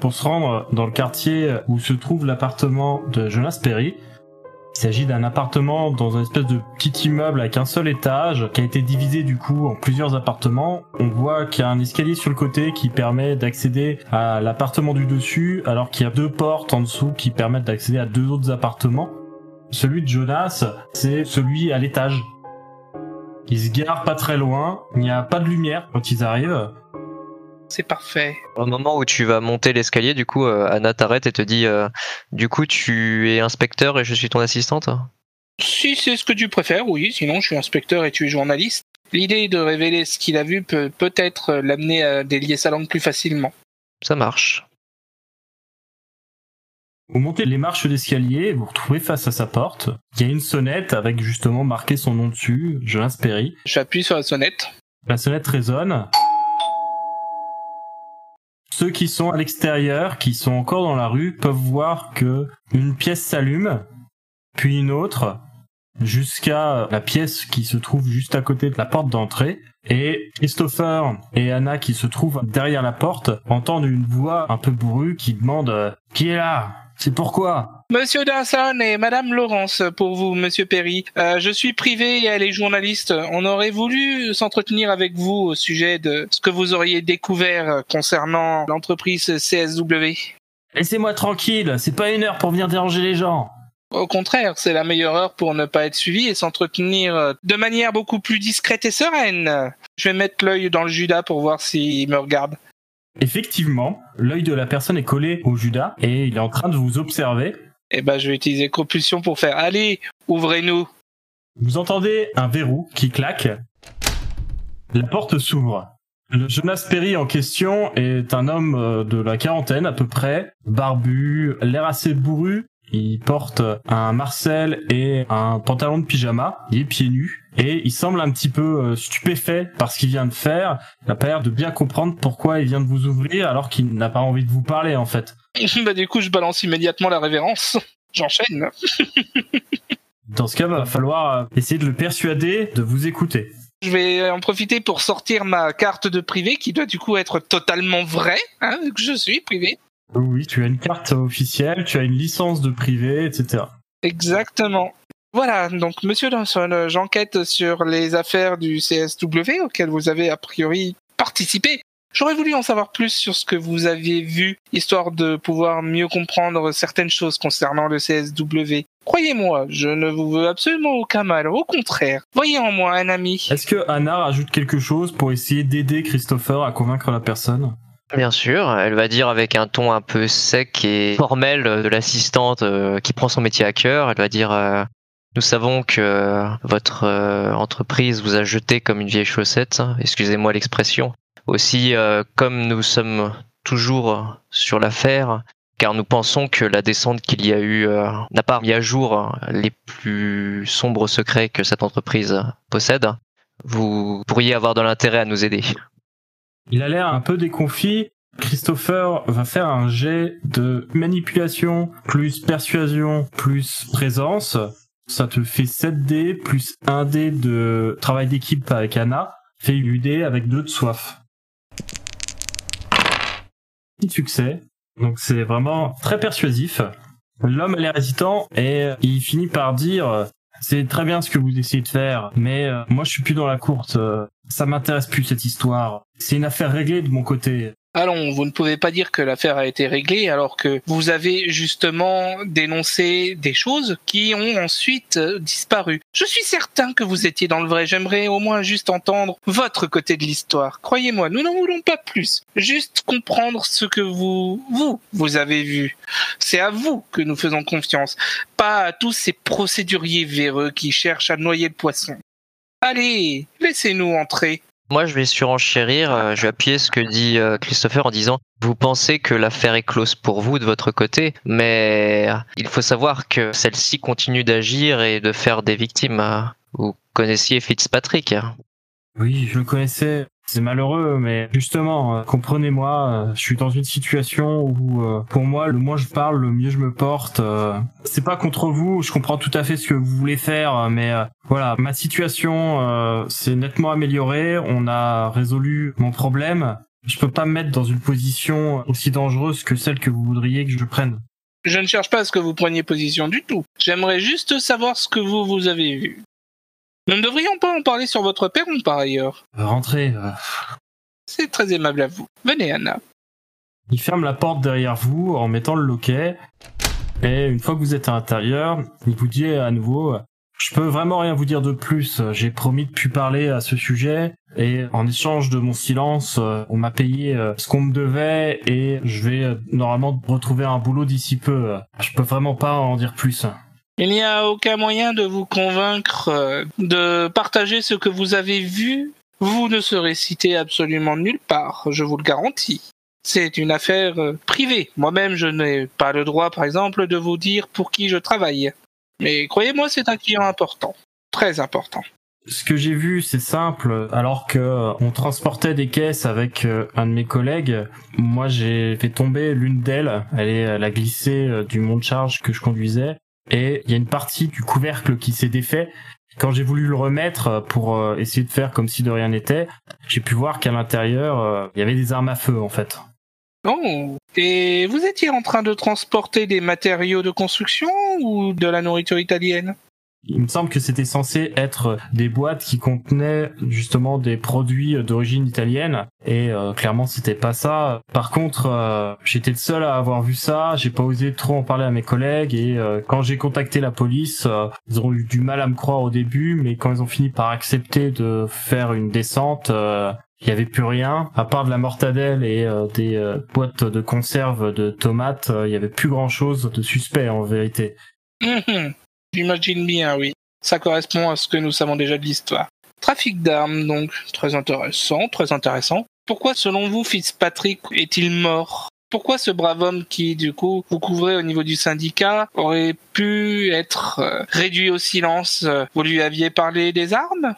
Pour se rendre dans le quartier où se trouve l'appartement de Jonas Perry. Il s'agit d'un appartement dans une espèce de petit immeuble avec un seul étage qui a été divisé du coup en plusieurs appartements. On voit qu'il y a un escalier sur le côté qui permet d'accéder à l'appartement du dessus alors qu'il y a deux portes en dessous qui permettent d'accéder à deux autres appartements. Celui de Jonas, c'est celui à l'étage. Il se gare pas très loin, il n'y a pas de lumière quand ils arrivent. C'est parfait. Au moment où tu vas monter l'escalier, du coup, euh, Anna t'arrête et te dit euh, Du coup, tu es inspecteur et je suis ton assistante? Si c'est ce que tu préfères, oui. Sinon, je suis inspecteur et tu es journaliste. L'idée de révéler ce qu'il a vu peut peut-être l'amener à délier sa langue plus facilement. Ça marche. Vous montez les marches d'escalier, vous retrouvez face à sa porte. Il y a une sonnette avec justement marqué son nom dessus, Jonas Perry. J'appuie sur la sonnette. La sonnette résonne. Ceux qui sont à l'extérieur, qui sont encore dans la rue, peuvent voir que une pièce s'allume, puis une autre, jusqu'à la pièce qui se trouve juste à côté de la porte d'entrée. Et Christopher et Anna qui se trouvent derrière la porte entendent une voix un peu bourrue qui demande euh, Qui est là? C'est pourquoi Monsieur Dawson et Madame Laurence, pour vous, Monsieur Perry. Euh, je suis privé et elle est journaliste. On aurait voulu s'entretenir avec vous au sujet de ce que vous auriez découvert concernant l'entreprise CSW. Laissez-moi tranquille, c'est pas une heure pour venir déranger les gens. Au contraire, c'est la meilleure heure pour ne pas être suivi et s'entretenir de manière beaucoup plus discrète et sereine. Je vais mettre l'œil dans le Judas pour voir s'il me regarde. Effectivement, l'œil de la personne est collé au Judas et il est en train de vous observer. Eh ben, je vais utiliser compulsion pour faire Allez, ouvrez-nous. Vous entendez un verrou qui claque. La porte s'ouvre. Le Jonas Perry en question est un homme euh, de la quarantaine à peu près, barbu, l'air assez bourru. Il porte un Marcel et un pantalon de pyjama. Il est pieds nus et il semble un petit peu euh, stupéfait par ce qu'il vient de faire. Il n'a pas l'air de bien comprendre pourquoi il vient de vous ouvrir alors qu'il n'a pas envie de vous parler en fait. bah du coup, je balance immédiatement la révérence. J'enchaîne. Dans ce cas, va falloir essayer de le persuader de vous écouter. Je vais en profiter pour sortir ma carte de privé qui doit du coup être totalement vraie, hein, vu que je suis privé. Oui, tu as une carte officielle, tu as une licence de privé, etc. Exactement. Voilà, donc Monsieur Dawson, j'enquête sur les affaires du CSW auxquelles vous avez a priori participé. J'aurais voulu en savoir plus sur ce que vous aviez vu, histoire de pouvoir mieux comprendre certaines choses concernant le CSW. Croyez-moi, je ne vous veux absolument aucun mal, au contraire. Voyez en moi un ami. Est-ce que Anna rajoute quelque chose pour essayer d'aider Christopher à convaincre la personne? Bien sûr, elle va dire avec un ton un peu sec et formel de l'assistante euh, qui prend son métier à cœur, elle va dire euh, Nous savons que votre euh, entreprise vous a jeté comme une vieille chaussette, excusez-moi l'expression. Aussi, euh, comme nous sommes toujours sur l'affaire, car nous pensons que la descente qu'il y a eu euh, n'a pas mis à jour les plus sombres secrets que cette entreprise possède, vous pourriez avoir de l'intérêt à nous aider. Il a l'air un peu déconfit. Christopher va faire un jet de manipulation plus persuasion plus présence. Ça te fait 7 dés plus 1 dé de travail d'équipe avec Anna. Fait 8 dés avec 2 de soif. Petit succès. Donc c'est vraiment très persuasif. L'homme a l'air hésitant et il finit par dire c'est très bien ce que vous essayez de faire, mais euh, moi je suis plus dans la course. euh, ça m'intéresse plus cette histoire. C'est une affaire réglée de mon côté. Allons, vous ne pouvez pas dire que l'affaire a été réglée alors que vous avez justement dénoncé des choses qui ont ensuite euh, disparu. Je suis certain que vous étiez dans le vrai. J'aimerais au moins juste entendre votre côté de l'histoire. Croyez-moi, nous n'en voulons pas plus. Juste comprendre ce que vous, vous, vous avez vu. C'est à vous que nous faisons confiance, pas à tous ces procéduriers véreux qui cherchent à noyer le poisson. Allez, laissez-nous entrer. Moi, je vais surenchérir, euh, je vais appuyer ce que dit euh, Christopher en disant Vous pensez que l'affaire est close pour vous de votre côté, mais il faut savoir que celle-ci continue d'agir et de faire des victimes. Vous connaissiez Fitzpatrick hein Oui, je le connaissais. C'est malheureux, mais justement, euh, comprenez-moi, euh, je suis dans une situation où, euh, pour moi, le moins je parle, le mieux je me porte. c'est pas contre vous, je comprends tout à fait ce que vous voulez faire, mais voilà, ma situation s'est nettement améliorée. On a résolu mon problème. Je peux pas me mettre dans une position aussi dangereuse que celle que vous voudriez que je prenne. Je ne cherche pas à ce que vous preniez position du tout. J'aimerais juste savoir ce que vous, vous avez vu. Nous ne devrions pas en parler sur votre perron par ailleurs. Euh, rentrez. Euh. C'est très aimable à vous. Venez, Anna. Il ferme la porte derrière vous en mettant le loquet. Et une fois que vous êtes à l'intérieur, il vous dit à nouveau Je peux vraiment rien vous dire de plus. J'ai promis de plus parler à ce sujet. Et en échange de mon silence, on m'a payé ce qu'on me devait et je vais normalement retrouver un boulot d'ici peu. Je peux vraiment pas en dire plus. Il n'y a aucun moyen de vous convaincre euh, de partager ce que vous avez vu. Vous ne serez cité absolument nulle part, je vous le garantis. C'est une affaire euh, privée. Moi-même, je n'ai pas le droit, par exemple, de vous dire pour qui je travaille. Mais croyez-moi, c'est un client important. Très important. Ce que j'ai vu, c'est simple. Alors que euh, on transportait des caisses avec un de mes collègues, moi j'ai fait tomber l'une d'elles. Elle, est, elle a glissé du monte-charge que je conduisais et il y a une partie du couvercle qui s'est défait. Quand j'ai voulu le remettre pour euh, essayer de faire comme si de rien n'était, j'ai pu voir qu'à l'intérieur, euh, il y avait des armes à feu en fait. Oh, et vous étiez en train de transporter des matériaux de construction ou de la nourriture italienne? Il me semble que c'était censé être des boîtes qui contenaient justement des produits d'origine italienne. Et euh, clairement c'était pas ça. Par contre, euh, j'étais le seul à avoir vu ça, j'ai pas osé trop en parler à mes collègues. Et euh, quand j'ai contacté la police, ils ont eu du mal à me croire au début, mais quand ils ont fini par accepter de faire une descente, il y avait plus rien. À part de la mortadelle et des boîtes de conserve de tomates, il y avait plus grand chose de suspect en vérité. Hum, J'imagine bien, oui. Ça correspond à ce que nous savons déjà de l'histoire. Trafic d'armes, donc. Très intéressant, très intéressant. Pourquoi, selon vous, Fitzpatrick est-il mort? Pourquoi ce brave homme qui, du coup, vous couvrez au niveau du syndicat aurait pu être euh, réduit au silence Vous lui aviez parlé des armes?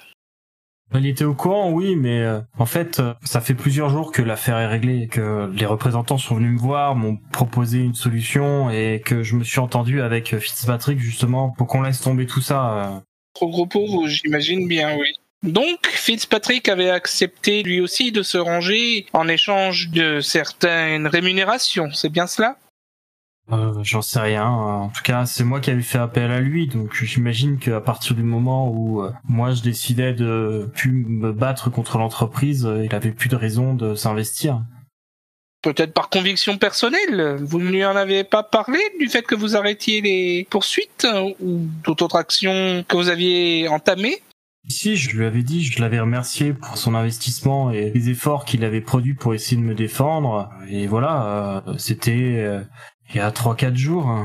Il était au courant, oui, mais euh, en fait, euh, ça fait plusieurs jours que l'affaire est réglée, que les représentants sont venus me voir, m'ont proposé une solution et que je me suis entendu avec Fitzpatrick justement pour qu'on laisse tomber tout ça. Euh. Trop gros pour j'imagine bien, oui. Donc, Fitzpatrick avait accepté lui aussi de se ranger en échange de certaines rémunérations, c'est bien cela? Euh, J'en sais rien. En tout cas, c'est moi qui avais fait appel à lui, donc j'imagine qu'à partir du moment où euh, moi je décidais de plus me battre contre l'entreprise, euh, il avait plus de raison de s'investir. Peut-être par conviction personnelle. Vous ne lui en avez pas parlé du fait que vous arrêtiez les poursuites euh, ou d'autres actions que vous aviez entamées? Si, je lui avais dit, je l'avais remercié pour son investissement et les efforts qu'il avait produits pour essayer de me défendre. Et voilà, c'était il y a 3-4 jours.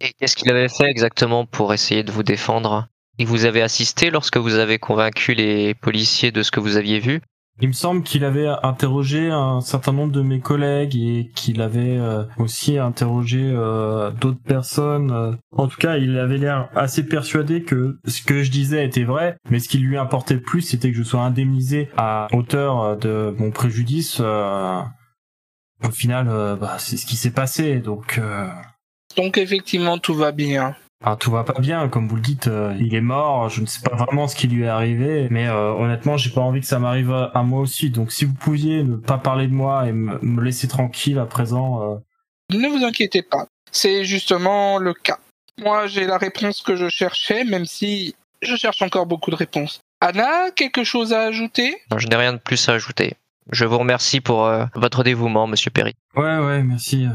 Et qu'est-ce qu'il avait fait exactement pour essayer de vous défendre? Il vous avait assisté lorsque vous avez convaincu les policiers de ce que vous aviez vu? Il me semble qu'il avait interrogé un certain nombre de mes collègues et qu'il avait euh, aussi interrogé euh, d'autres personnes. En tout cas, il avait l'air assez persuadé que ce que je disais était vrai, mais ce qui lui importait le plus, c'était que je sois indemnisé à hauteur de mon préjudice euh, au final, euh, bah, c'est ce qui s'est passé. Donc, euh, donc effectivement, tout va bien. Ah, tout va pas bien, comme vous le dites, euh, il est mort, je ne sais pas vraiment ce qui lui est arrivé, mais honnêtement, j'ai pas envie que ça m'arrive à, moi aussi. Donc si vous pouviez ne pas parler de moi et me, laisser tranquille à présent. Ne vous inquiétez pas, c'est justement le cas. Moi, j'ai la réponse que je cherchais, même si je cherche encore beaucoup de réponses. Anna, quelque chose à ajouter? Je n'ai rien de plus à ajouter. Je vous remercie pour euh, votre dévouement, Monsieur Perry. Ouais, ouais, merci. euh.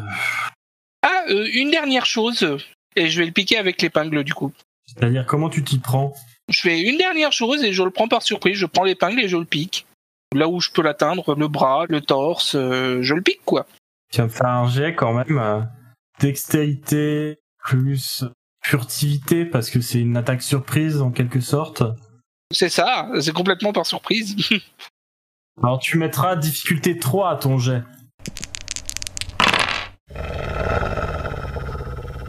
Ah, euh, une dernière chose, et je vais le piquer avec l'épingle du coup. C'est-à-dire, comment tu t'y prends? Je fais une dernière chose et je le prends par surprise. Je prends l'épingle et je le pique. Là où je peux l'atteindre, le bras, le torse, euh, je le pique quoi. Tu vas me faire un jet quand même. Dextérité plus furtivité, parce que c'est une attaque surprise en quelque sorte. C'est ça, c'est complètement par surprise. Alors tu mettras difficulté 3 à ton jet.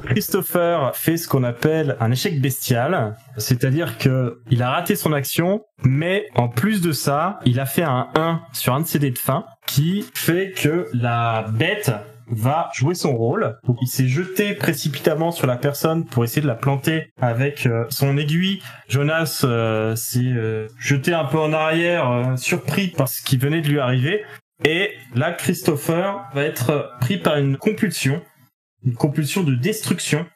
Christopher fait ce qu'on appelle un échec bestial, c'est-à-dire que il a raté son action, mais en plus de ça, il a fait un 1 sur un de ses dés de fin, qui fait que la bête va jouer son rôle. Il s'est jeté précipitamment sur la personne pour essayer de la planter avec euh, son aiguille. Jonas euh, s'est euh, jeté un peu en arrière, surpris par ce qui venait de lui arriver. Et là, Christopher va être pris par une compulsion, une compulsion de destruction.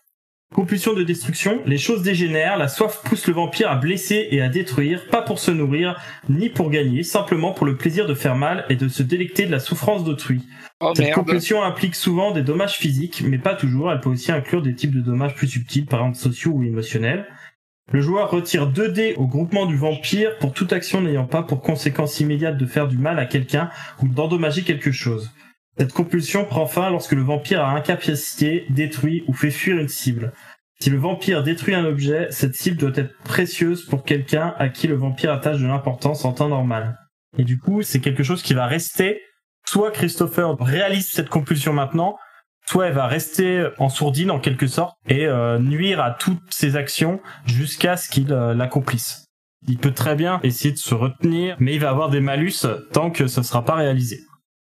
Compulsion de destruction, les choses dégénèrent, la soif pousse le vampire à blesser et à détruire, pas pour se nourrir, ni pour gagner, simplement pour le plaisir de faire mal et de se délecter de la souffrance d'autrui. Oh Cette merde. compulsion implique souvent des dommages physiques, mais pas toujours. Elle peut aussi inclure des types de dommages plus subtils, par exemple sociaux ou émotionnels. Le joueur retire 2 dés au groupement du vampire pour toute action n'ayant pas pour conséquence immédiate de faire du mal à quelqu'un ou d'endommager quelque chose. Cette compulsion prend fin lorsque le vampire a incapacité, détruit ou fait fuir une cible. Si le vampire détruit un objet, cette cible doit être précieuse pour quelqu'un à qui le vampire attache de l'importance en temps normal. Et du coup, c'est quelque chose qui va rester soit Christopher réalise cette compulsion maintenant, soit elle va rester en sourdine en quelque sorte et euh, nuire à toutes ses actions jusqu'à ce qu'il euh, l'accomplisse. Il peut très bien essayer de se retenir, mais il va avoir des malus tant que ce sera pas réalisé.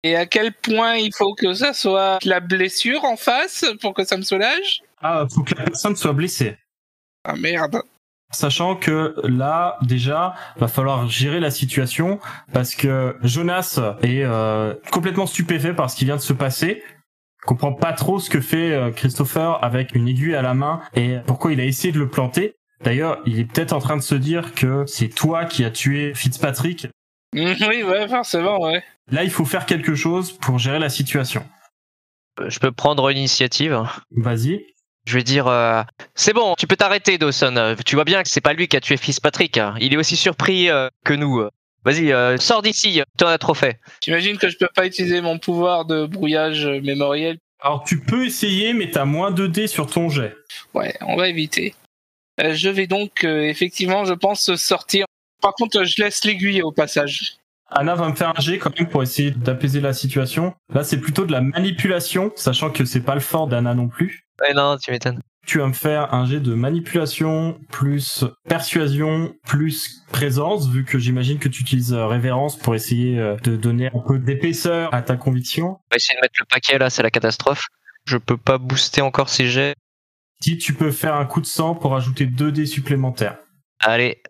Et à quel point il faut que ça soit la blessure en face pour que ça me soulage? Ah, faut que la personne soit blessée. Ah merde. Sachant que là, déjà, va falloir gérer la situation parce que Jonas est euh, complètement stupéfait par ce qui vient de se passer. Il comprend pas trop ce que fait euh, Christopher avec une aiguille à la main et pourquoi il a essayé de le planter. D'ailleurs, il est peut-être en train de se dire que c'est toi qui as tué Fitzpatrick. Mm, Oui, ouais, forcément, ouais. Là, il faut faire quelque chose pour gérer la situation. Euh, Je peux prendre l'initiative. Vas-y. Je vais dire, euh, c'est bon, tu peux t'arrêter, Dawson. Tu vois bien que c'est pas lui qui a tué Fitzpatrick. hein. Il est aussi surpris euh, que nous. Vas-y, euh, sors d'ici. T'en as trop fait. J'imagine que je peux pas utiliser mon pouvoir de brouillage mémoriel? Alors, tu peux essayer, mais t'as moins de dés sur ton jet. Ouais, on va éviter. Euh, je vais donc, euh, effectivement, je pense sortir. Par contre, je laisse l'aiguille au passage. Anna va me faire un jet quand même pour essayer d'apaiser la situation. Là, c'est plutôt de la manipulation, sachant que c'est pas le fort d'Anna non plus. Ouais, non, tu m'étonnes. Tu vas me faire un jet de manipulation plus persuasion plus présence, vu que j'imagine que tu utilises euh, révérence pour essayer euh, de donner un peu d'épaisseur à ta conviction. On va essayer de mettre le paquet là, c'est la catastrophe. Je peux pas booster encore ces jets. Si tu peux faire un coup de sang pour ajouter 2 dés supplémentaires. Allez,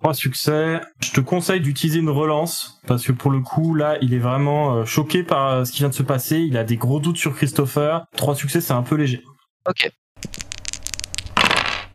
Trois succès. Je te conseille d'utiliser une relance parce que pour le coup là, il est vraiment euh, choqué par euh, ce qui vient de se passer. Il a des gros doutes sur Christopher. Trois succès, c'est un peu léger. ok.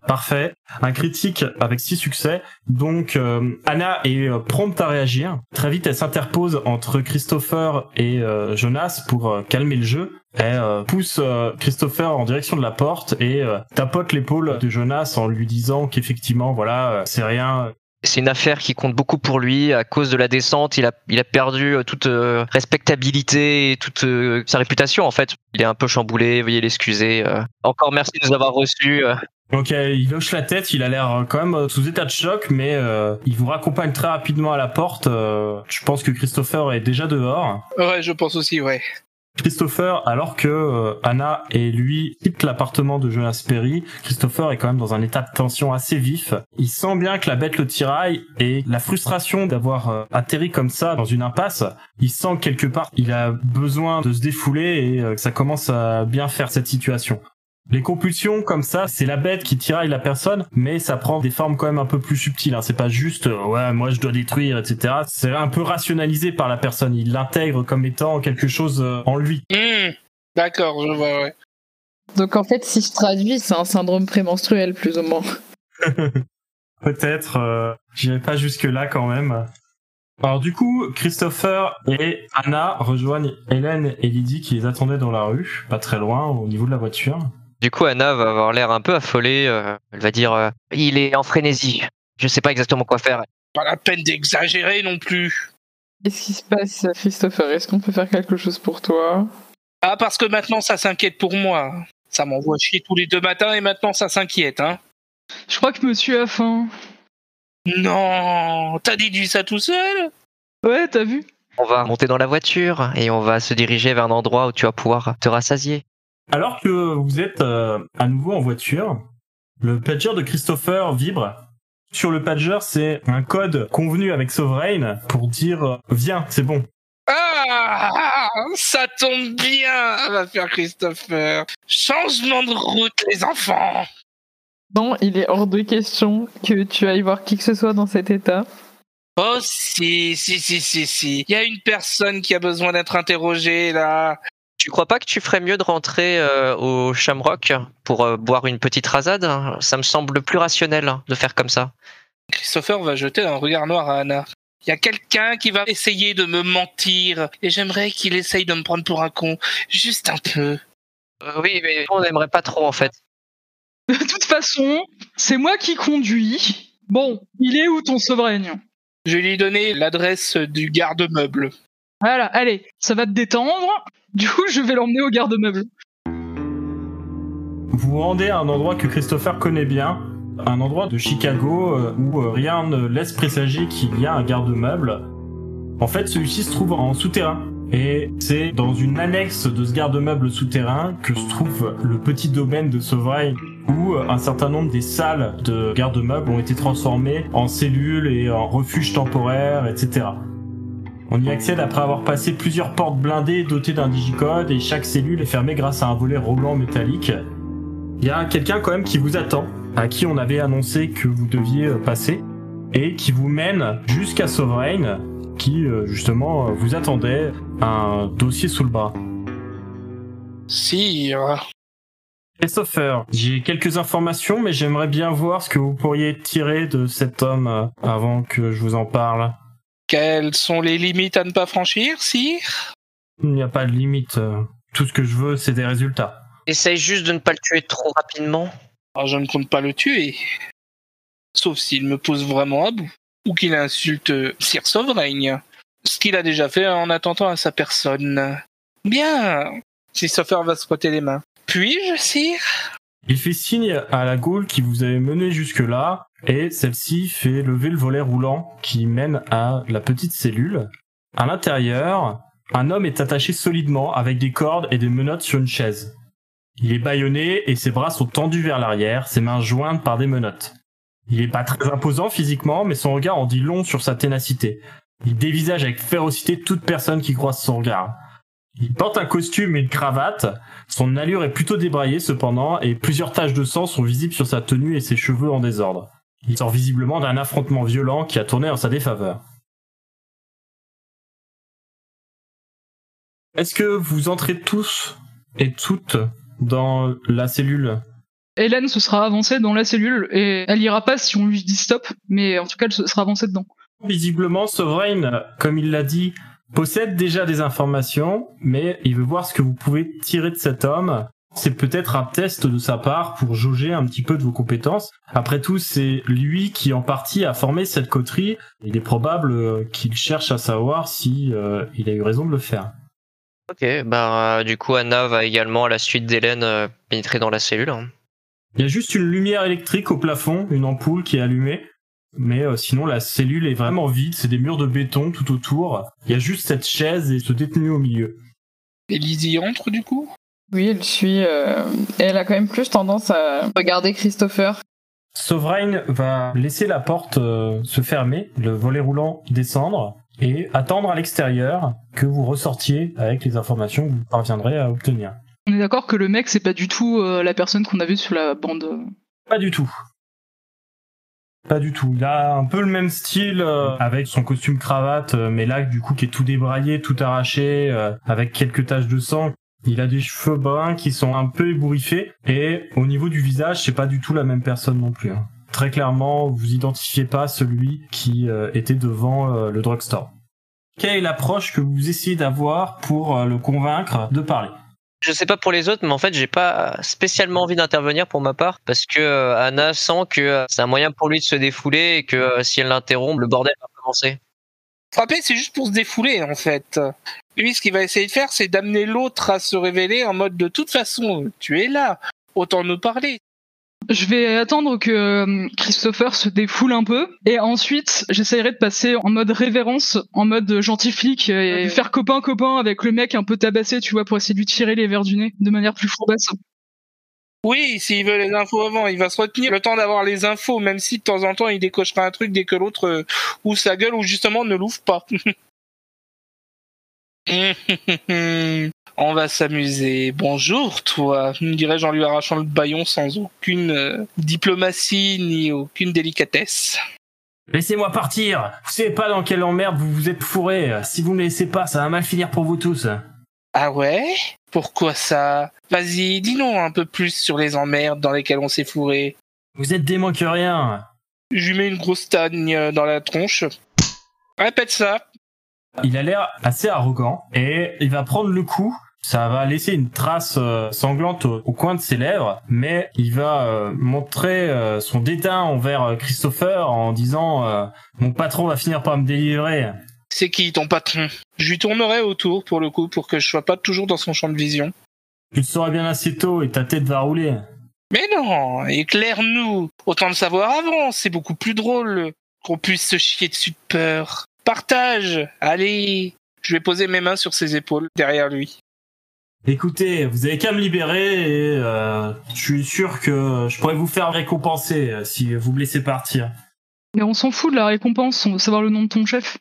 Parfait. Un critique avec six succès. Donc euh, Anna est euh, prompte à réagir. Très vite, elle s'interpose entre Christopher et euh, Jonas pour calmer le jeu. Elle pousse Christopher en direction de la porte et tapote l'épaule de Jonas en lui disant qu'effectivement, voilà, c'est rien. C'est une affaire qui compte beaucoup pour lui. À cause de la descente, il a, il a perdu euh, toute euh, respectabilité et toute euh, sa réputation en fait. Il est un peu chamboulé, veuillez l'excuser. euh. Encore merci de nous avoir reçus. euh. Donc il hoche la tête, il a l'air quand même sous état de choc, mais euh, il vous raccompagne très rapidement à la porte. euh, je pense que Christopher est déjà dehors. Ouais, je pense aussi, ouais. Christopher, alors que euh, Anna et lui quittent l'appartement de Jonas Perry, Christopher est quand même dans un état de tension assez vif. Il sent bien que la bête le tiraille et la frustration d'avoir euh, atterri comme ça dans une impasse, il sent que quelque part il a besoin de se défouler et euh, que ça commence à bien faire cette situation. Les compulsions comme ça, c'est la bête qui tiraille la personne, mais ça prend des formes quand même un peu plus subtiles. Hein. C'est pas juste euh, ouais moi je dois détruire, etc. C'est un peu rationalisé par la personne. Il l'intègre comme étant quelque chose euh, en lui. Hmm, D'accord, je vois, ouais. Donc en fait, si je traduis, c'est un syndrome prémenstruel plus ou moins. Peut-être, euh, j'irai pas jusque là quand même. Alors du coup, Christopher et Anna rejoignent Hélène et Lydie qui les attendaient dans la rue, pas très loin, au niveau de la voiture. Du coup, Anna va avoir l'air un peu affolée. euh, elle va dire euh, Il est en frénésie. Je sais pas exactement quoi faire. Pas la peine d'exagérer non plus. Qu'est-ce qui se passe, Christopher? Est-ce qu'on peut faire quelque chose pour toi? Ah, parce que maintenant ça s'inquiète pour moi. Ça m'envoie chier tous les deux matins et maintenant ça s'inquiète, hein. Je crois que monsieur a faim. Non, t'as déduit ça tout seul? Ouais, t'as vu On va monter dans la voiture et on va se diriger vers un endroit où tu vas pouvoir te rassasier. Alors que vous êtes euh, à nouveau en voiture, le pager de Christopher vibre. Sur le pager, c'est un code convenu avec Sovereign pour dire euh, viens, c'est bon. Ah, ça tombe bien, va faire Christopher. Changement de route, les enfants. Non, il est hors de question que tu ailles voir qui que ce soit dans cet état. Oh si, si, si, si, si. Il y a une personne qui a besoin d'être interrogée là. Tu crois pas que tu ferais mieux de rentrer euh, au Shamrock pour euh, boire une petite rasade Ça me semble plus rationnel hein, de faire comme ça. Christopher va jeter un regard noir à Anna. Il y a quelqu'un qui va essayer de me mentir et j'aimerais qu'il essaye de me prendre pour un con. Juste un peu. Euh, oui, mais on n'aimerait pas trop en fait. De toute façon, c'est moi qui conduis. Bon, il est où ton souverain? Je lui ai donné l'adresse du garde-meuble. Voilà, allez, ça va te détendre. Du coup, je vais l'emmener au garde-meuble. Vous vous rendez à un endroit que Christopher connaît bien, un endroit de Chicago euh, où euh, rien ne laisse présager qu'il y a un garde-meuble. En fait, celui-ci se trouve en souterrain. Et c'est dans une annexe de ce garde-meuble souterrain que se trouve le petit domaine de Sovereign où euh, un certain nombre des salles de garde-meubles ont été transformées en cellules et en refuges temporaires, etc. On y accède après avoir passé plusieurs portes blindées dotées d'un digicode et chaque cellule est fermée grâce à un volet roulant métallique. Il y a quelqu'un quand même qui vous attend, à qui on avait annoncé que vous deviez euh, passer, et qui vous mène jusqu'à Sovereign, qui euh, justement euh, vous attendait un dossier sous le bras. Sire. Christopher, j'ai quelques informations, mais j'aimerais bien voir ce que vous pourriez tirer de cet homme avant que je vous en parle. Quelles sont les limites à ne pas franchir, sire Il n'y a pas de limite. euh, Tout ce que je veux, c'est des résultats. Essaye juste de ne pas le tuer trop rapidement. Alors, je ne compte pas le tuer. Sauf s'il me pousse vraiment à bout. Ou qu'il insulte Sire Sovereign. Ce qu'il a déjà fait en attentant à sa personne. Bien. Christopher va se frotter les mains. Puis-je, sire Il fait signe à la Gaule qui vous avait mené jusque-là, et celle-ci fait lever le volet roulant qui mène à la petite cellule. À l'intérieur, un homme est attaché solidement avec des cordes et des menottes sur une chaise. Il est bâillonné et ses bras sont tendus vers l'arrière, ses mains jointes par des menottes. Il est pas très imposant physiquement, mais son regard en dit long sur sa ténacité. Il dévisage avec férocité toute personne qui croise son regard. Il porte un costume et une cravate, son allure est plutôt débraillée cependant, et plusieurs taches de sang sont visibles sur sa tenue et ses cheveux en désordre. Il sort visiblement d'un affrontement violent qui a tourné en sa défaveur. Est-ce que vous entrez tous et toutes dans la cellule? Hélène se sera avancée dans la cellule et elle ira pas si on lui dit stop, mais en tout cas elle se sera avancée dedans. Visiblement, Sovereign, comme il l'a dit, possède déjà des informations, mais il veut voir ce que vous pouvez tirer de cet homme. C'est peut-être un test de sa part pour jauger un petit peu de vos compétences. Après tout, c'est lui qui en partie a formé cette coterie. Il est probable euh, qu'il cherche à savoir si euh, il a eu raison de le faire. Ok, bah euh, du coup Anna va également à la suite d'Hélène euh, pénétrer dans la cellule. hein. Il y a juste une lumière électrique au plafond, une ampoule qui est allumée. Mais euh, sinon, la cellule est vraiment vide, c'est des murs de béton tout autour. Il y a juste cette chaise et ce détenu au milieu. Et Lizzie entre du coup? Oui, elle suit. euh, Elle a quand même plus tendance à regarder Christopher. Sovereign va laisser la porte euh, se fermer, le volet roulant descendre, et attendre à l'extérieur que vous ressortiez avec les informations que vous parviendrez à obtenir. On est d'accord que le mec c'est pas du tout euh, la personne qu'on a vue sur la bande. Pas du tout. Pas du tout. Il a un peu le même style euh, avec son costume cravate, euh, mais là du coup qui est tout débraillé, tout arraché, euh, avec quelques taches de sang. Il a des cheveux bruns qui sont un peu ébouriffés et au niveau du visage, c'est pas du tout la même personne non plus. hein. très clairement, vous identifiez pas celui qui euh, était devant euh, le drugstore. Quelle est l'approche que vous essayez d'avoir pour euh, le convaincre de parler? Je sais pas pour les autres, mais en fait, j'ai pas spécialement envie d'intervenir pour ma part parce que Anna sent que c'est un moyen pour lui de se défouler et que si elle l'interrompt, le bordel va commencer. Frapper, c'est juste pour se défouler, en fait. Lui, ce qu'il va essayer de faire, c'est d'amener l'autre à se révéler en mode de toute façon, tu es là, autant nous parler. Je vais attendre que euh, Christopher se défoule un peu et ensuite j'essaierai de passer en mode révérence, en mode gentil flic et faire copain copain avec le mec un peu tabassé, tu vois, pour essayer de lui tirer les verres du nez de manière plus fourbasse. Oui, s'il veut les infos avant, il va se retenir le temps d'avoir les infos, même si de temps en temps il décochera un truc dès que l'autre euh, ouvre sa gueule ou justement ne l'ouvre pas. On va s'amuser. Bonjour, toi, me dirais-je en lui arrachant le baillon sans aucune euh, diplomatie ni aucune délicatesse. Laissez-moi partir Vous savez pas dans quelle emmerde vous vous êtes fourré. Si vous me laissez pas, ça va mal finir pour vous tous. Ah ouais? Pourquoi ça? Vas-y, dis-nous un peu plus sur les emmerdes dans lesquelles on s'est fourré. Vous êtes dément que rien. Je lui mets une grosse tagne euh, dans la tronche. Répète ça. Il a l'air assez arrogant et il va prendre le coup. Ça va laisser une trace euh, sanglante au, coin de ses lèvres, mais il va euh, montrer euh, son dédain envers Christopher en disant Mon patron va finir par me délivrer. C'est qui ton patron? Je lui tournerai autour pour le coup pour que je sois pas toujours dans son champ de vision. Tu le sauras bien assez tôt et ta tête va rouler. Mais non, éclaire-nous. Autant le savoir avant, c'est beaucoup plus drôle qu'on puisse se chier dessus de peur. Partage, allez. Je vais poser mes mains sur ses épaules derrière lui. Écoutez, vous avez qu'à me libérer et euh, je suis sûr que je pourrais vous faire récompenser euh, si vous me laissez partir. Mais on s'en fout de la récompense, on veut savoir le nom de ton chef.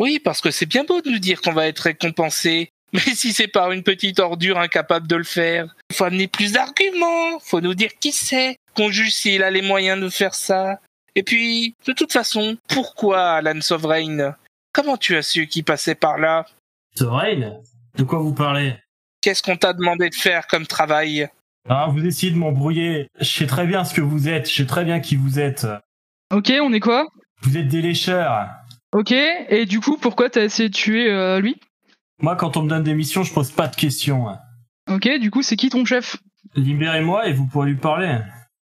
Oui, parce que c'est bien beau de nous dire qu'on va être récompensé. Mais si c'est par une petite ordure incapable de le faire, faut amener plus d'arguments, faut nous dire qui c'est, qu'on juge s'il a les moyens de faire ça. Et puis, de toute façon, pourquoi Alan Sovereign? Comment tu as su qu'il passait par là? Sovereign? De quoi vous parlez? Qu'est-ce qu'on t'a demandé de faire comme travail? Ah, vous essayez de m'embrouiller. Je sais très bien ce que vous êtes, je sais très bien qui vous êtes. Ok, on est quoi? Vous êtes des lécheurs. Ok, et du coup, pourquoi t'as essayé de tuer euh, lui? Moi, quand on me donne des missions, je pose pas de questions. Ok, du coup, c'est qui ton chef? Libérez-moi et vous pourrez lui parler.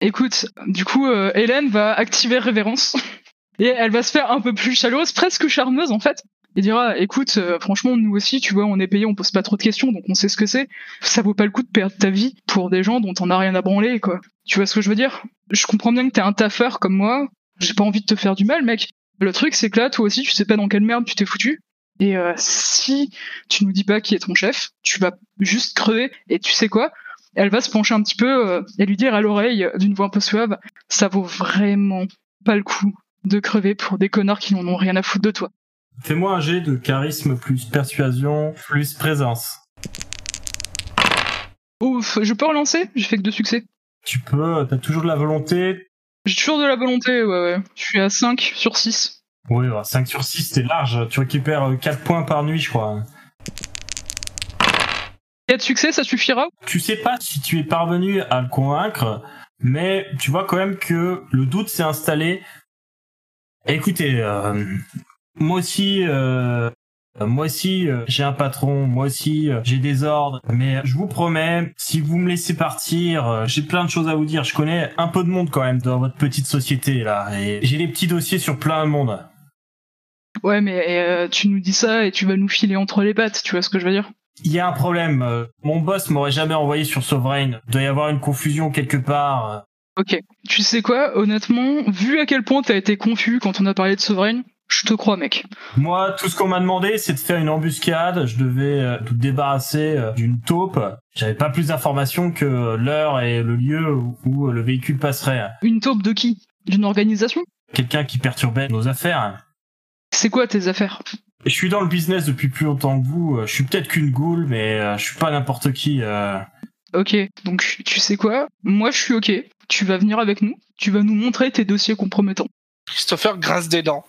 Écoute, du coup, euh, Hélène va activer Révérence et elle va se faire un peu plus chaleureuse, presque charmeuse en fait, et dira écoute, euh, franchement, nous aussi, tu vois, on est payé, on pose pas trop de questions, donc on sait ce que c'est. Ça vaut pas le coup de perdre ta vie pour des gens dont on a rien à branler, quoi. Tu vois ce que je veux dire? Je comprends bien que t'es un taffeur comme moi. J'ai pas envie de te faire du mal, mec. Le truc, c'est que là, toi aussi, tu sais pas dans quelle merde tu t'es foutu. Et euh, si tu nous dis pas qui est ton chef, tu vas juste crever. Et tu sais quoi? Elle va se pencher un petit peu euh, et lui dire à l'oreille euh, d'une voix un peu suave, ça vaut vraiment pas le coup de crever pour des connards qui n'en ont rien à foutre de toi. Fais-moi un jet de charisme plus persuasion plus présence. Ouf, je peux relancer? J'ai fait que deux succès. Tu peux, t'as toujours de la volonté. J'ai toujours de la volonté, ouais, ouais. Je suis à 5 sur 6. Oui, 5 sur 6, c'est large. Tu récupères euh, 4 points par nuit, je crois. 4 succès, ça suffira Tu sais pas si tu es parvenu à le convaincre, mais tu vois quand même que le doute s'est installé. Écoutez, euh, moi aussi, euh, moi aussi, euh, j'ai un patron, moi aussi, j'ai des ordres, mais je vous promets, si vous me laissez partir, j'ai plein de choses à vous dire. Je connais un peu de monde quand même dans votre petite société là, et j'ai des petits dossiers sur plein de monde. Ouais, mais tu nous dis ça et tu vas nous filer entre les pattes, tu vois ce que je veux dire? Il y a un problème. euh, Mon boss m'aurait jamais envoyé sur Sovereign. Il doit y avoir une confusion quelque part. Ok. Tu sais quoi, honnêtement, vu à quel point t'as été confus quand on a parlé de Sovereign, je te crois, mec. Moi, tout ce qu'on m'a demandé, c'est de faire une embuscade. Je devais euh, tout débarrasser euh, d'une taupe. J'avais pas plus d'informations que l'heure et le lieu où, où le véhicule passerait. Une taupe de qui? D'une organisation? Quelqu'un qui perturbait nos affaires. C'est quoi tes affaires? Je suis dans le business depuis plus longtemps que vous. Euh, Je suis peut-être qu'une goule, mais euh, je suis pas n'importe qui. euh. Ok, donc tu sais quoi? Moi je suis ok. Tu vas venir avec nous, tu vas nous montrer tes dossiers compromettants. Christopher grince des dents.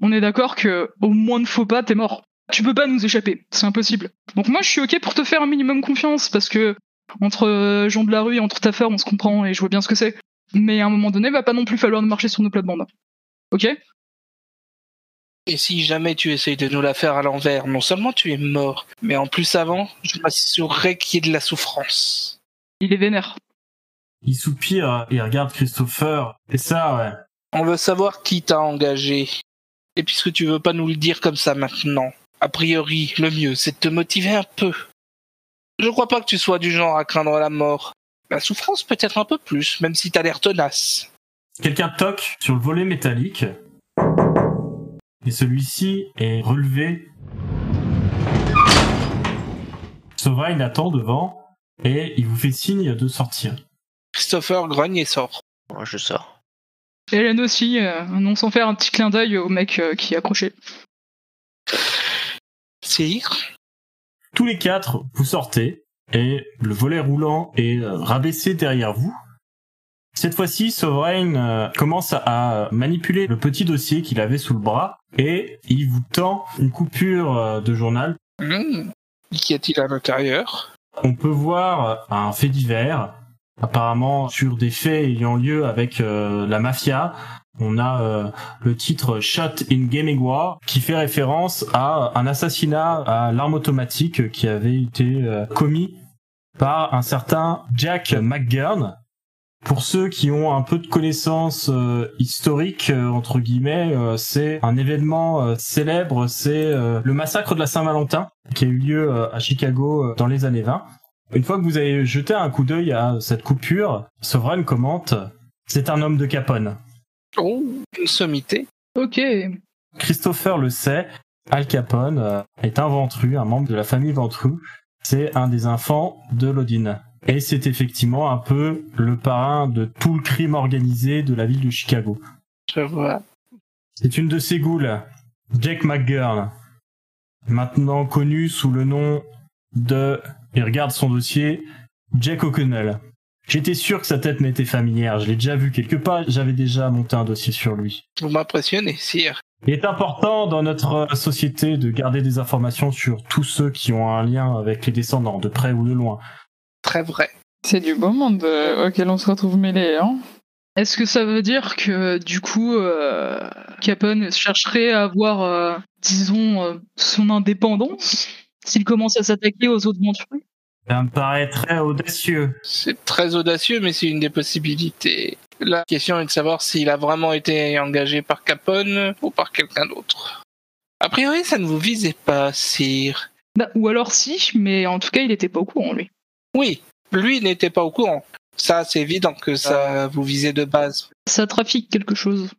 On est d'accord que au moins de faux pas, t'es mort. Tu peux pas nous échapper, c'est impossible. Donc moi je suis ok pour te faire un minimum confiance parce que entre euh, gens de la rue et entre taffeurs on se comprend et je vois bien ce que c'est. mais à un moment donné, va pas non plus falloir marcher sur nos plates-bandes. Ok? Et si jamais tu essayes de nous la faire à l'envers, non seulement tu es mort, mais en plus avant, je m'assurerai qu'il y ait de la souffrance. Il est vénère. Il soupire et regarde Christopher. Et ça, ouais. On veut savoir qui t'a engagé. Et puisque tu veux pas nous le dire comme ça maintenant, a priori, le mieux, c'est de te motiver un peu. Je crois pas que tu sois du genre à craindre la mort. La souffrance peut-être un peu plus, même si t'as l'air tenace. Quelqu'un toque sur le volet métallique. Et celui-ci est relevé. Sovereign attend devant et il vous fait signe de sortir. Christopher grogne et sort. Moi, je sors. Hélène aussi, euh, non sans faire un petit clin d'œil au mec euh, qui est accroché. Sire, Tous les quatre, vous sortez et le volet roulant est euh, rabaissé derrière vous. Cette fois-ci, Sovereign euh, commence à, manipuler le petit dossier qu'il avait sous le bras et il vous tend une coupure euh, de journal. hmm, qu'y a-t-il à l'intérieur? On peut voir un fait divers, apparemment sur des faits ayant lieu avec euh, la mafia. On a euh, le titre Shot in Gaming War qui fait référence à un assassinat à l'arme automatique qui avait été euh, commis par un certain Jack McGurn. Pour ceux qui ont un peu de connaissances euh, historiques, euh, entre guillemets, euh, c'est un événement euh, célèbre, c'est le massacre de la Saint-Valentin qui a eu lieu à Chicago dans les années 20. Une fois que vous avez jeté un coup d'œil à cette coupure, Sovereign commente C'est un homme de Capone. Oh, une sommité. Ok. Christopher le sait, Al Capone est un Ventru, un membre de la famille Ventru. C'est un des enfants de Lodin. Et c'est effectivement un peu le parrain de tout le crime organisé de la ville de Chicago. Je vois. C'est une de ses goules, Jack McGurn, maintenant connu sous le nom de, et regarde son dossier, Jack O'Connell. J'étais sûr que sa tête m'était familière, je l'ai déjà vu quelque part, j'avais déjà monté un dossier sur lui. Vous m'impressionnez, sire. Il est important dans notre société de garder des informations sur tous ceux qui ont un lien avec les descendants, de près ou de loin. Très vrai. C'est du beau monde euh, auquel on se retrouve mêlé, hein Est-ce que ça veut dire que du coup, euh, Capone chercherait à avoir, euh, disons, euh, son indépendance s'il commence à s'attaquer aux autres ventrus Ça me paraît très audacieux. C'est très audacieux, mais c'est une des possibilités. La question est de savoir s'il a vraiment été engagé par Capone ou par quelqu'un d'autre. A priori, ça ne vous visait pas, sire. Bah, Ou alors si, mais en tout cas, il était pas au courant, lui. Oui, lui n'était pas au courant. Ça, c'est évident que ça vous visait de base. Ça trafique quelque chose.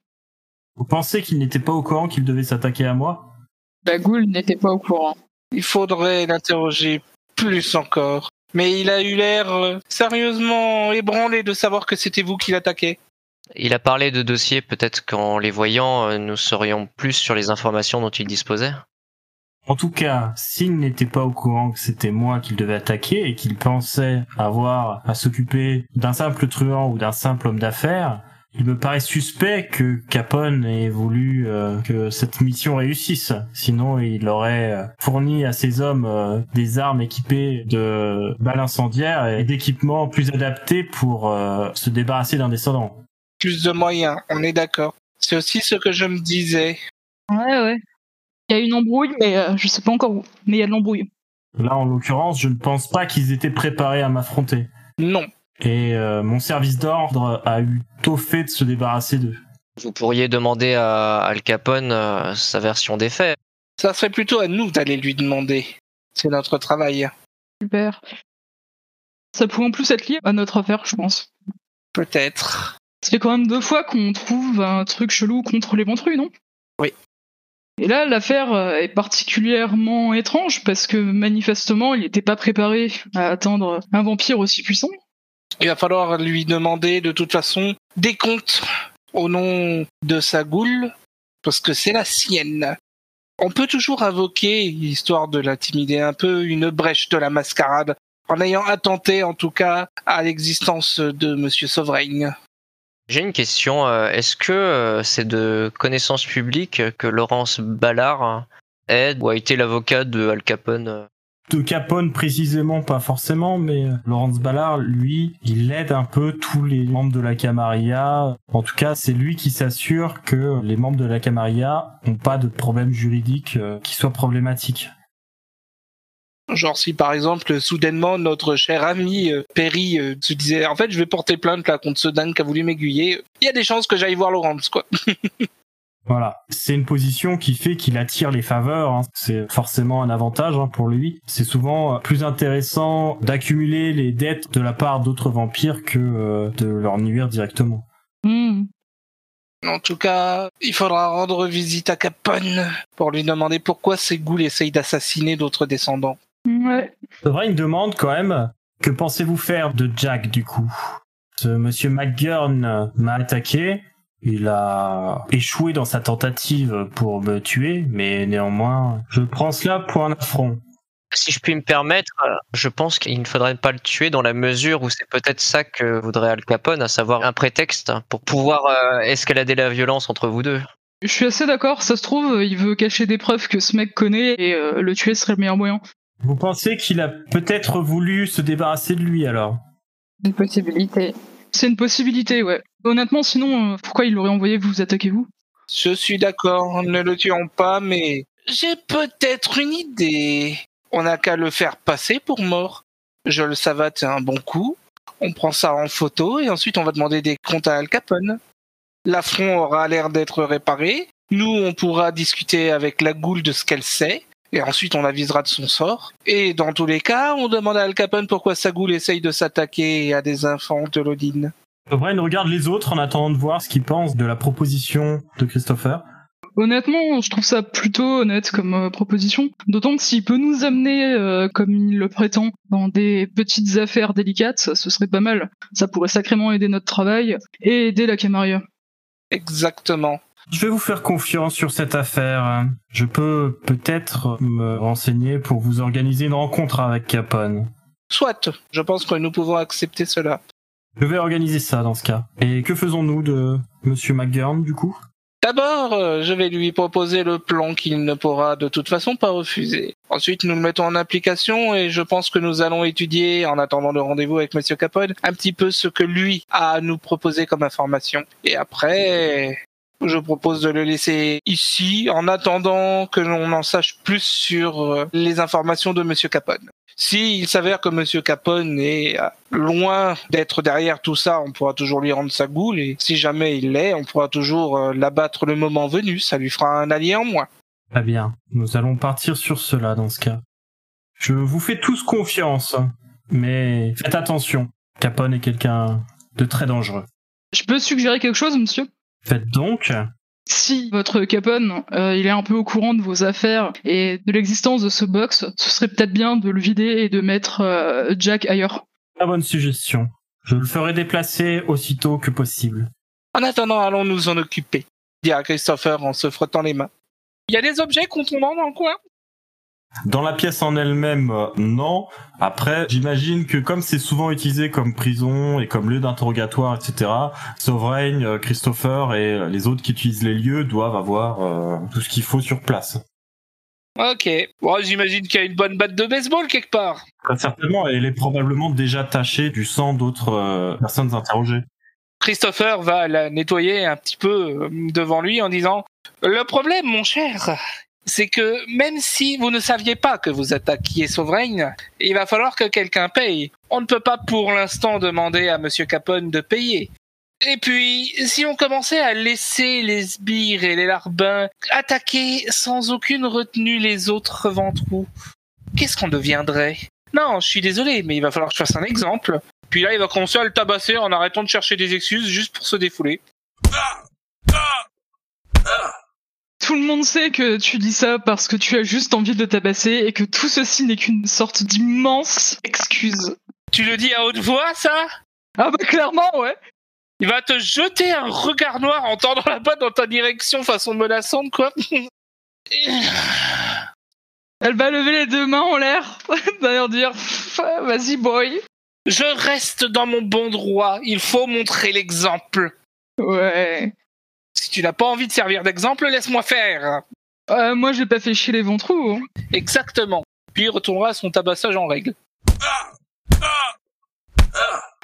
Vous pensez qu'il n'était pas au courant qu'il devait s'attaquer à moi? La goule n'était pas au courant. Il faudrait l'interroger plus encore. Mais il a eu l'air euh, sérieusement ébranlé de savoir que c'était vous qui l'attaquait. Il a parlé de dossiers, peut-être qu'en les voyant, euh, nous saurions plus sur les informations dont il disposait? En tout cas, s'il n'était pas au courant que c'était moi qu'il devait attaquer et qu'il pensait avoir à s'occuper d'un simple truand ou d'un simple homme d'affaires, il me paraît suspect que Capone ait voulu euh, que cette mission réussisse. Sinon, il aurait euh, fourni à ses hommes euh, des armes équipées de balles incendiaires et d'équipements plus adaptés pour euh, se débarrasser d'un descendant. Plus de moyens, on est d'accord. C'est aussi ce que je me disais. Ouais, ouais. Il y a une embrouille, mais euh, je sais pas encore où. Mais il y a de l'embrouille. Là, en l'occurrence, je ne pense pas qu'ils étaient préparés à m'affronter. Non. Et euh, mon service d'ordre a eu tôt fait de se débarrasser d'eux. Vous pourriez demander à Al Capone euh, sa version des faits. Ça serait plutôt à nous d'aller lui demander. C'est notre travail. Super. Ça pourrait en plus être lié à notre affaire, je pense. Peut-être. Ça fait quand même deux fois qu'on trouve un truc chelou contre les ventrus, non? Oui. Et là, l'affaire euh, est particulièrement étrange parce que manifestement, il n'était pas préparé à attendre un vampire aussi puissant. Il va falloir lui demander de toute façon des comptes au nom de sa goule, parce que c'est la sienne. On peut toujours invoquer, histoire de l'intimider un peu, une brèche de la mascarade, en ayant attenté en tout cas à l'existence de Monsieur Sovereign. J'ai une question. euh, Est-ce que euh, c'est de connaissance publique que Laurence Ballard est ou a été l'avocat de Al Capone euh? De Capone précisément, pas forcément, mais Laurence Ballard, lui, il aide un peu tous les membres de la Camarilla. En tout cas, c'est lui qui s'assure que les membres de la Camarilla n'ont pas de problème juridique qui soit problématique. Genre si par exemple soudainement notre cher ami euh, Perry euh, se disait en fait je vais porter plainte là contre ce dingue qui a voulu m'aiguiller, il y a des chances que j'aille voir Laurence quoi. Voilà, c'est une position qui fait qu'il attire les faveurs. hein. C'est forcément un avantage hein, pour lui. C'est souvent euh, plus intéressant d'accumuler les dettes de la part d'autres vampires que euh, de leur nuire directement. Hmm. En tout cas, il faudra rendre visite à Capone pour lui demander pourquoi ces ghouls essayent d'assassiner d'autres descendants. Ouais. C'est vrai, une demande quand même. Que pensez-vous faire de Jack du coup? Ce monsieur McGurn m'a attaqué. Il a échoué dans sa tentative pour me tuer, mais néanmoins, je prends cela pour un affront. Si je puis me permettre, je pense qu'il ne faudrait pas le tuer dans la mesure où c'est peut-être ça que voudrait Al Capone, à savoir un prétexte pour pouvoir euh, escalader la violence entre vous deux. Je suis assez d'accord, ça se trouve, il veut cacher des preuves que ce mec connaît et euh, le tuer serait le meilleur moyen. Vous pensez qu'il a peut-être voulu se débarrasser de lui alors? Une possibilité. C'est une possibilité, ouais. Honnêtement, sinon, euh, pourquoi il l'aurait envoyé vous attaquer vous? Je suis d'accord, ne le tuons pas, mais j'ai peut-être une idée. On n'a qu'à le faire passer pour mort. Je le savate un bon coup, on prend ça en photo et ensuite on va demander des comptes à Al Capone. L'affront aura l'air d'être réparé. Nous, on pourra discuter avec la goule de ce qu'elle sait. Et ensuite, on avisera de son sort. Et dans tous les cas, on demande à Al Capone pourquoi sa goule essaye de s'attaquer à des enfants de l'Odine. O'Brien regarde les autres en attendant de voir ce qu'ils pensent de la proposition de Christopher. Honnêtement, je trouve ça plutôt honnête comme euh, proposition. D'autant que s'il peut nous amener, euh, comme il le prétend, dans des petites affaires délicates, ce serait pas mal. Ça pourrait sacrément aider notre travail et aider la Camarilla. Exactement. Je vais vous faire confiance sur cette affaire. Je peux peut-être me renseigner pour vous organiser une rencontre avec Capone. Soit, je pense que nous pouvons accepter cela. Je vais organiser ça dans ce cas. Et que faisons-nous de Monsieur McGurn du coup? D'abord, euh, je vais lui proposer le plan qu'il ne pourra de toute façon pas refuser. Ensuite, nous le mettons en application et je pense que nous allons étudier, en attendant le rendez-vous avec Monsieur Capone, un petit peu ce que lui a à nous proposer comme information. Et après, je propose de le laisser ici en attendant que l'on en sache plus sur euh, les informations de Monsieur Capone. S'il s'avère que Monsieur Capone est euh, loin d'être derrière tout ça, on pourra toujours lui rendre sa goule, et si jamais il l'est, on pourra toujours euh, l'abattre le moment venu, ça lui fera un allié en moins. Très bien. Nous allons partir sur cela dans ce cas. Je vous fais tous confiance, mais faites attention. Capone est quelqu'un de très dangereux. Je peux suggérer quelque chose, monsieur? Faites donc. Si votre Capone, euh, il est un peu au courant de vos affaires et de l'existence de ce box, ce serait peut-être bien de le vider et de mettre euh, Jack ailleurs. Très bonne suggestion. Je le ferai déplacer aussitôt que possible. En attendant, allons nous en occuper, dit Christopher en se frottant les mains. Il y a des objets contondants dans le coin? Dans la pièce en elle-même, euh, non. Après, j'imagine que comme c'est souvent utilisé comme prison et comme lieu d'interrogatoire, etc., Sovereign, euh, Christopher et euh, les autres qui utilisent les lieux doivent avoir euh, tout ce qu'il faut sur place. Ok. Bon, j'imagine qu'il y a une bonne batte de baseball quelque part. Très certainement, et elle est probablement déjà tachée du sang d'autres euh, personnes interrogées. Christopher va la nettoyer un petit peu devant lui en disant Le problème, mon cher, c'est que même si vous ne saviez pas que vous attaquiez Sovereign, il va falloir que quelqu'un paye. On ne peut pas pour l'instant demander à Monsieur Capone de payer. Et puis, si on commençait à laisser les sbires et les larbins attaquer sans aucune retenue les autres ventrous, qu'est-ce qu'on deviendrait? Non, je suis désolé, mais il va falloir que je fasse un exemple. Puis là, il va commencer à le tabasser en arrêtant de chercher des excuses juste pour se défouler. Tout le monde sait que tu dis ça parce que tu as juste envie de tabasser et que tout ceci n'est qu'une sorte d'immense excuse. Tu le dis à haute voix, ça? Ah bah clairement, ouais. Il va te jeter un regard noir en tendant la batte dans ta direction façon menaçante, quoi. Elle va lever les deux mains en l'air, d'ailleurs dire vas-y boy. Je reste dans mon bon droit. Il faut montrer l'exemple. Ouais. Si tu n'as pas envie de servir d'exemple, laisse-moi faire. Euh, moi j'ai pas fait chier les ventrous. hein. Exactement. puis il retournera à son tabassage en règle.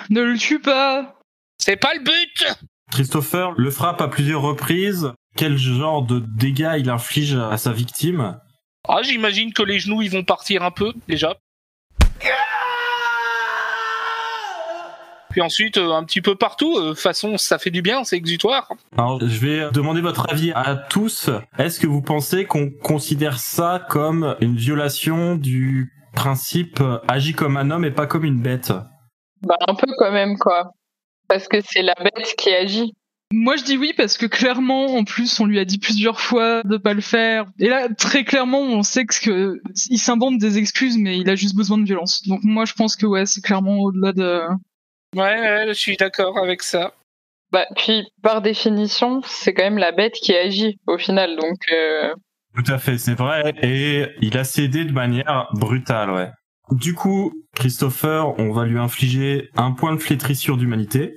Ne le tue pas C'est pas le but Christopher le frappe à plusieurs reprises. Quel genre de dégâts il inflige à sa victime? Ah, j'imagine que les genoux, ils vont partir un peu, déjà. Puis ensuite, euh, un petit peu partout. De toute façon, ça fait du bien, c'est exutoire. Alors, je vais demander votre avis à tous. Est-ce que vous pensez qu'on considère ça comme une violation du principe euh, agis comme un homme et pas comme une bête Bah, un peu quand même, quoi. Parce que c'est la bête qui agit. Moi je dis oui parce que clairement en plus on lui a dit plusieurs fois de pas le faire et là très clairement on sait que, que il s'invente des excuses mais il a juste besoin de violence donc moi je pense que ouais c'est clairement au-delà de Ouais, ouais, je suis d'accord avec ça. Bah, puis par définition, c'est quand même la bête qui agit au final, donc. Euh... Tout à fait, c'est vrai. Et il a cédé de manière brutale, ouais. Du coup, Christopher, on va lui infliger un point de flétrissure d'humanité,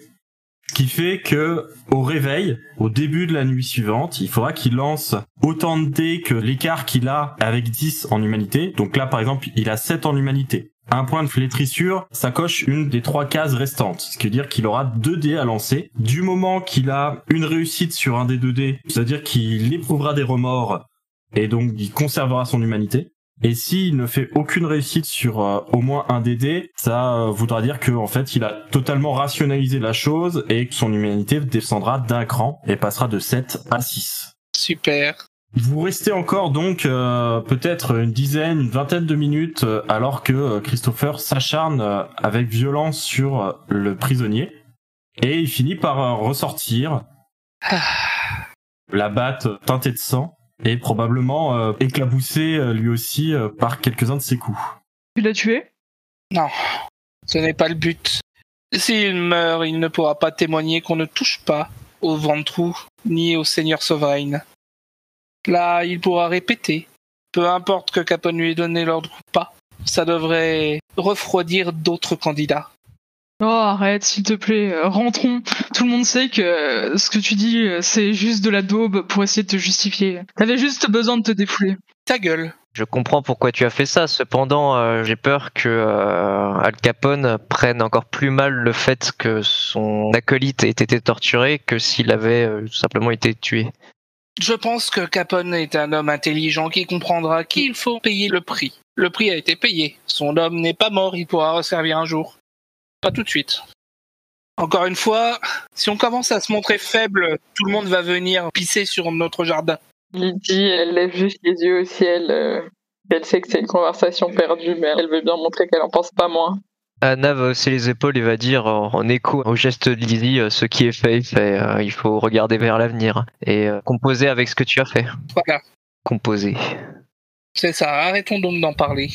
ce qui fait que au réveil, au début de la nuit suivante, il faudra qu'il lance autant de dés que l'écart qu'il a avec 10 en humanité. Donc là, par exemple, il a 7 en humanité. Un point de flétrissure, ça coche une des trois cases restantes. Ce qui veut dire qu'il aura 2 dés à lancer. Du moment qu'il a une réussite sur un des 2 dés, c'est-à-dire qu'il éprouvera des remords et donc il conservera son humanité. Et s'il ne fait aucune réussite sur euh, au moins un des dés, ça euh, voudra dire que en fait il a totalement rationalisé la chose et que son humanité descendra d'un cran et passera de 7 à 6. Super. Vous restez encore donc euh, peut-être une dizaine, une vingtaine de minutes euh, alors que euh, Christopher s'acharne euh, avec violence sur euh, le prisonnier et il finit par euh, ressortir la batte teintée de sang et probablement euh, éclaboussé euh, lui aussi euh, par quelques-uns de ses coups. tu l'as tué? Non, ce n'est pas le but. S'il meurt, il ne pourra pas témoigner qu'on ne touche pas au ventrou ni au Seigneur Sovereign. Là, il pourra répéter. Peu importe que Capone lui ait donné l'ordre ou pas, ça devrait refroidir d'autres candidats. Oh arrête s'il te plaît, euh, rentrons. Tout le monde sait que euh, ce que tu dis euh, c'est juste de la daube pour essayer de te justifier. T'avais juste besoin de te défouler. Ta gueule. Je comprends pourquoi tu as fait ça. Cependant, euh, j'ai peur que euh, Al Capone prenne encore plus mal le fait que son acolyte ait été torturé que s'il avait euh, tout simplement été tué. Je pense que Capone est un homme intelligent qui comprendra qu'il faut payer le prix. Le prix a été payé. Son homme n'est pas mort, il pourra resservir un jour. Pas tout de suite. Encore une fois, si on commence à se montrer faible, tout le monde va venir pisser sur notre jardin. Lydie, elle lève juste les yeux au ciel. euh, Elle sait que c'est une conversation perdue, mais elle veut bien montrer qu'elle en pense pas moins. Anna va hausser les épaules et va dire en, écho au geste de Lizzie euh, ce qui est fait fait, euh, il faut regarder vers l'avenir et euh, composer avec ce que tu as fait. Voilà. Composer. C'est ça, arrêtons donc d'en parler.